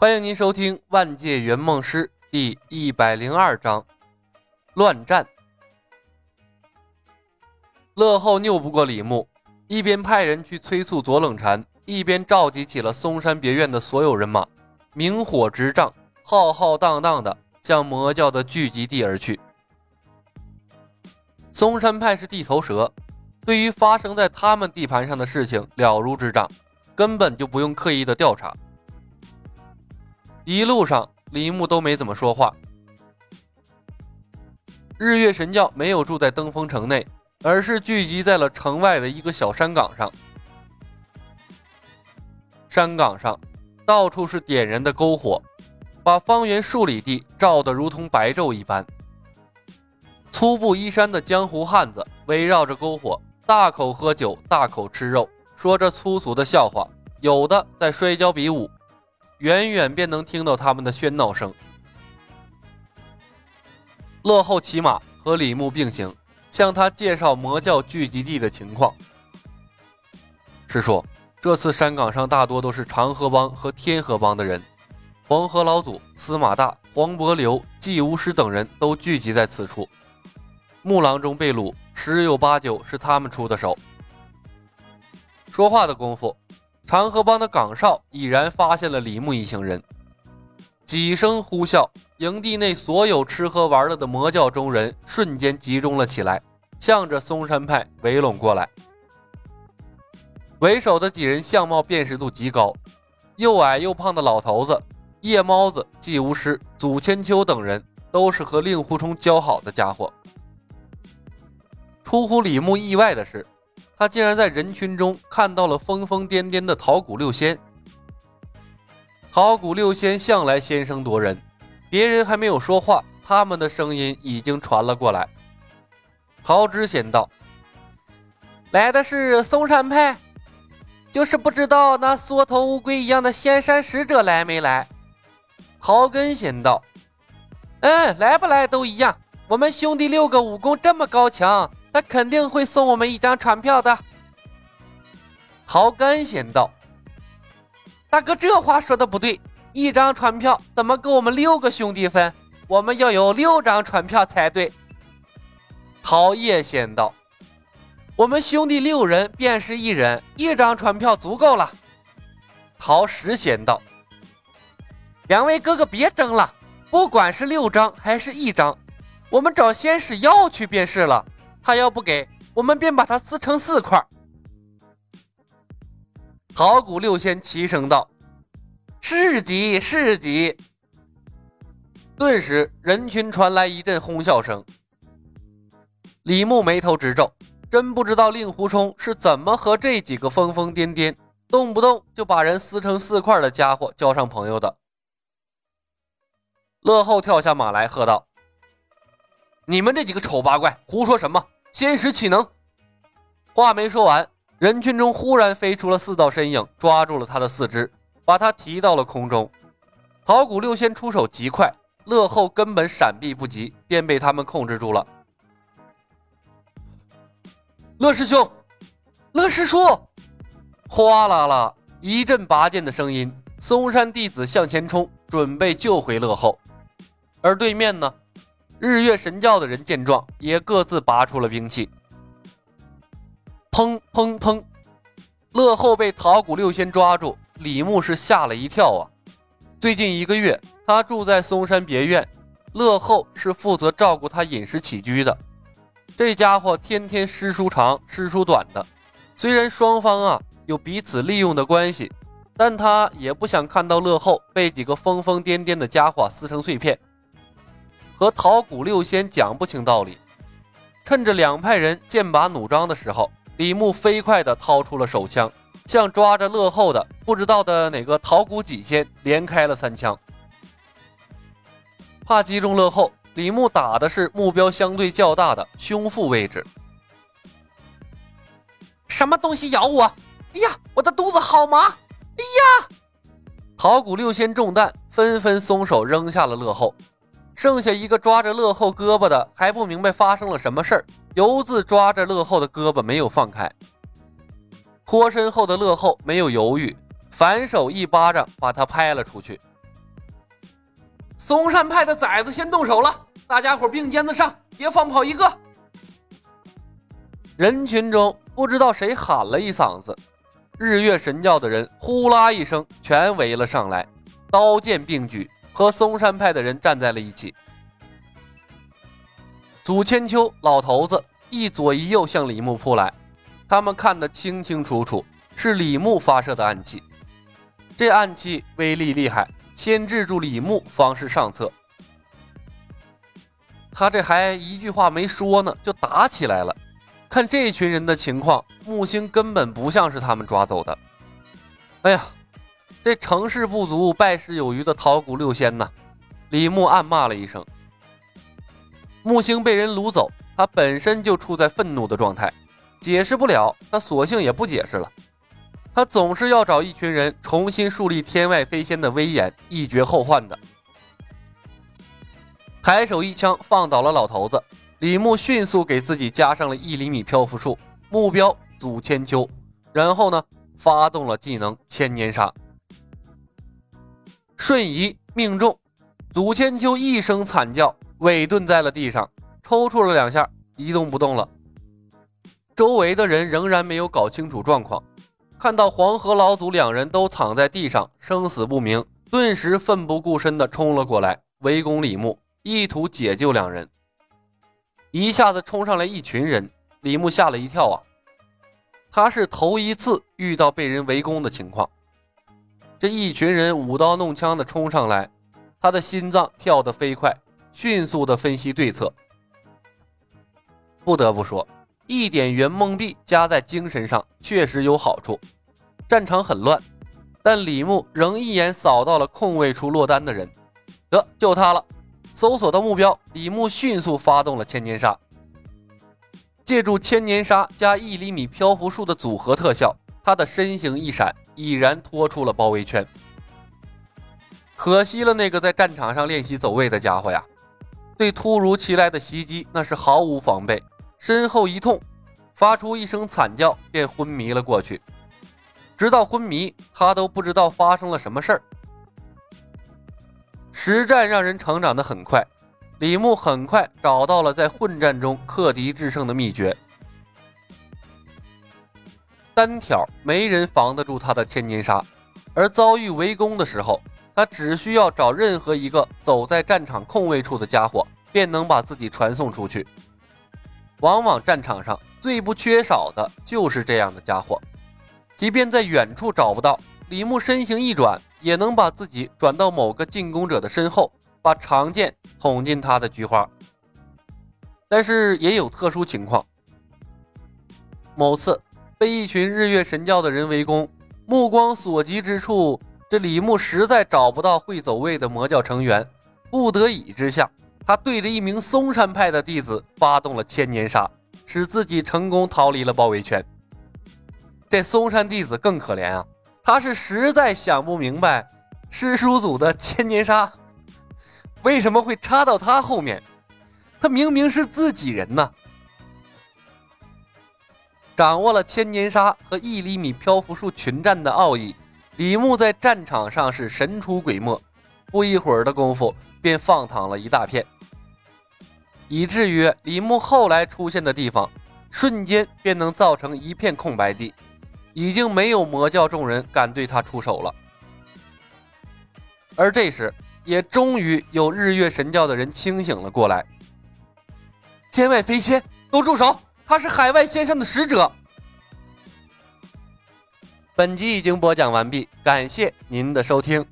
欢迎您收听《万界圆梦师》第一百零二章《乱战》。乐后拗不过李牧，一边派人去催促左冷禅，一边召集起了嵩山别院的所有人马，明火执仗，浩浩荡荡的向魔教的聚集地而去。嵩山派是地头蛇，对于发生在他们地盘上的事情了如指掌，根本就不用刻意的调查。一路上，李牧都没怎么说话。日月神教没有住在登封城内，而是聚集在了城外的一个小山岗上。山岗上到处是点燃的篝火，把方圆数里地照得如同白昼一般。粗布衣衫的江湖汉子围绕着篝火，大口喝酒，大口吃肉，说着粗俗的笑话，有的在摔跤比武。远远便能听到他们的喧闹声。乐后骑马和李牧并行，向他介绍魔教聚集地的情况。师叔，这次山岗上大多都是长河帮和天河帮的人，黄河老祖、司马大、黄伯流、祭巫师等人都聚集在此处。木郎中被掳，十有八九是他们出的手。说话的功夫。长河帮的岗哨已然发现了李牧一行人，几声呼啸，营地内所有吃喝玩乐的魔教中人瞬间集中了起来，向着嵩山派围拢过来。为首的几人相貌辨识度极高，又矮又胖的老头子夜猫子、祭无师、祖千秋等人都是和令狐冲交好的家伙。出乎李牧意外的是。他竟然在人群中看到了疯疯癫癫的桃谷六仙。桃谷六仙向来先声夺人，别人还没有说话，他们的声音已经传了过来。桃之仙道：“来的是嵩山派，就是不知道那缩头乌龟一样的仙山使者来没来。”桃根仙道：“嗯，来不来都一样，我们兄弟六个武功这么高强。”他肯定会送我们一张船票的。陶干先道：“大哥，这话说的不对，一张船票怎么够我们六个兄弟分？我们要有六张船票才对。”陶叶先道：“我们兄弟六人便是一人，一张船票足够了。”陶石先道：“两位哥哥别争了，不管是六张还是一张，我们找仙使要去便是了。”他要不给我们，便把他撕成四块。桃谷六仙齐声道：“是吉是吉。”顿时，人群传来一阵哄笑声。李牧眉头直皱，真不知道令狐冲是怎么和这几个疯疯癫癫、动不动就把人撕成四块的家伙交上朋友的。乐后跳下马来，喝道：“你们这几个丑八怪，胡说什么？”仙石岂能？话没说完，人群中忽然飞出了四道身影，抓住了他的四肢，把他提到了空中。桃谷六仙出手极快，乐后根本闪避不及，便被他们控制住了。乐师兄，乐师叔，哗啦啦一阵拔剑的声音，嵩山弟子向前冲，准备救回乐后。而对面呢？日月神教的人见状，也各自拔出了兵器。砰砰砰！乐后被桃谷六仙抓住，李牧是吓了一跳啊！最近一个月，他住在嵩山别院，乐后是负责照顾他饮食起居的。这家伙天天诗书长，诗书短的。虽然双方啊有彼此利用的关系，但他也不想看到乐后被几个疯疯癫癫的家伙撕成碎片。和桃谷六仙讲不清道理，趁着两派人剑拔弩张的时候，李牧飞快地掏出了手枪，向抓着乐后的不知道的哪个桃谷几仙连开了三枪。怕击中乐后，李牧打的是目标相对较大的胸腹位置。什么东西咬我？哎呀，我的肚子好麻！哎呀！桃谷六仙中弹，纷纷松手，扔下了乐后。剩下一个抓着乐后胳膊的还不明白发生了什么事儿，犹自抓着乐后的胳膊没有放开。脱身后的乐后没有犹豫，反手一巴掌把他拍了出去，嵩山派的崽子先动手了，大家伙并肩子上，别放跑一个！人群中不知道谁喊了一嗓子，日月神教的人呼啦一声全围了上来，刀剑并举，和嵩山派的人站在了一起。祖千秋老头子一左一右向李牧扑来，他们看得清清楚楚，是李牧发射的暗器。这暗器威力厉害，先制住李牧，方是上策。他这还一句话没说呢，就打起来了。看这群人的情况，木星根本不像是他们抓走的。哎呀，这成事不足败事有余的桃谷六仙呐！李牧暗骂了一声。木星被人掳走，他本身就处在愤怒的状态，解释不了，他索性也不解释了。他总是要找一群人重新树立天外飞仙的威严，一绝后患的。抬手一枪放倒了老头子，李牧迅速给自己加上了一厘米漂浮术，目标祖千秋，然后呢，发动了技能千年杀，瞬移命中，祖千秋一声惨叫，尾顿在了地上，抽搐了两下，一动不动了。周围的人仍然没有搞清楚状况。看到黄河老祖两人都躺在地上，生死不明，顿时奋不顾身地冲了过来，围攻李牧，意图解救两人。一下子冲上来一群人，李牧吓了一跳啊！他是头一次遇到被人围攻的情况。这一群人舞刀弄枪的冲上来，他的心脏跳得飞快，迅速的分析对策。不得不说。一点圆梦币加在精神上确实有好处。战场很乱，但李牧仍一眼扫到了空位处落单的人，得就他了。搜索到目标，李牧迅速发动了千年杀，借助千年杀加一厘米漂浮术的组合特效，他的身形一闪，已然拖出了包围圈。可惜了那个在战场上练习走位的家伙呀，对突如其来的袭击那是毫无防备。身后一痛，发出一声惨叫，便昏迷了过去。直到昏迷，他都不知道发生了什么事儿。实战让人成长的很快，李牧很快找到了在混战中克敌制胜的秘诀。单挑没人防得住他的千年杀，而遭遇围攻的时候，他只需要找任何一个走在战场空位处的家伙，便能把自己传送出去。往往战场上最不缺少的就是这样的家伙，即便在远处找不到，李牧身形一转，也能把自己转到某个进攻者的身后，把长剑捅进他的菊花。但是也有特殊情况，某次被一群日月神教的人围攻，目光所及之处，这李牧实在找不到会走位的魔教成员，不得已之下。他对着一名嵩山派的弟子发动了千年杀，使自己成功逃离了包围圈。这嵩山弟子更可怜啊，他是实在想不明白师叔祖的千年杀为什么会插到他后面，他明明是自己人呐。掌握了千年杀和一厘米漂浮术群战的奥义，李牧在战场上是神出鬼没，不一会儿的功夫便放躺了一大片。以至于李牧后来出现的地方，瞬间便能造成一片空白地，已经没有魔教众人敢对他出手了。而这时，也终于有日月神教的人清醒了过来。天外飞仙，都住手！他是海外先生的使者。本集已经播讲完毕，感谢您的收听。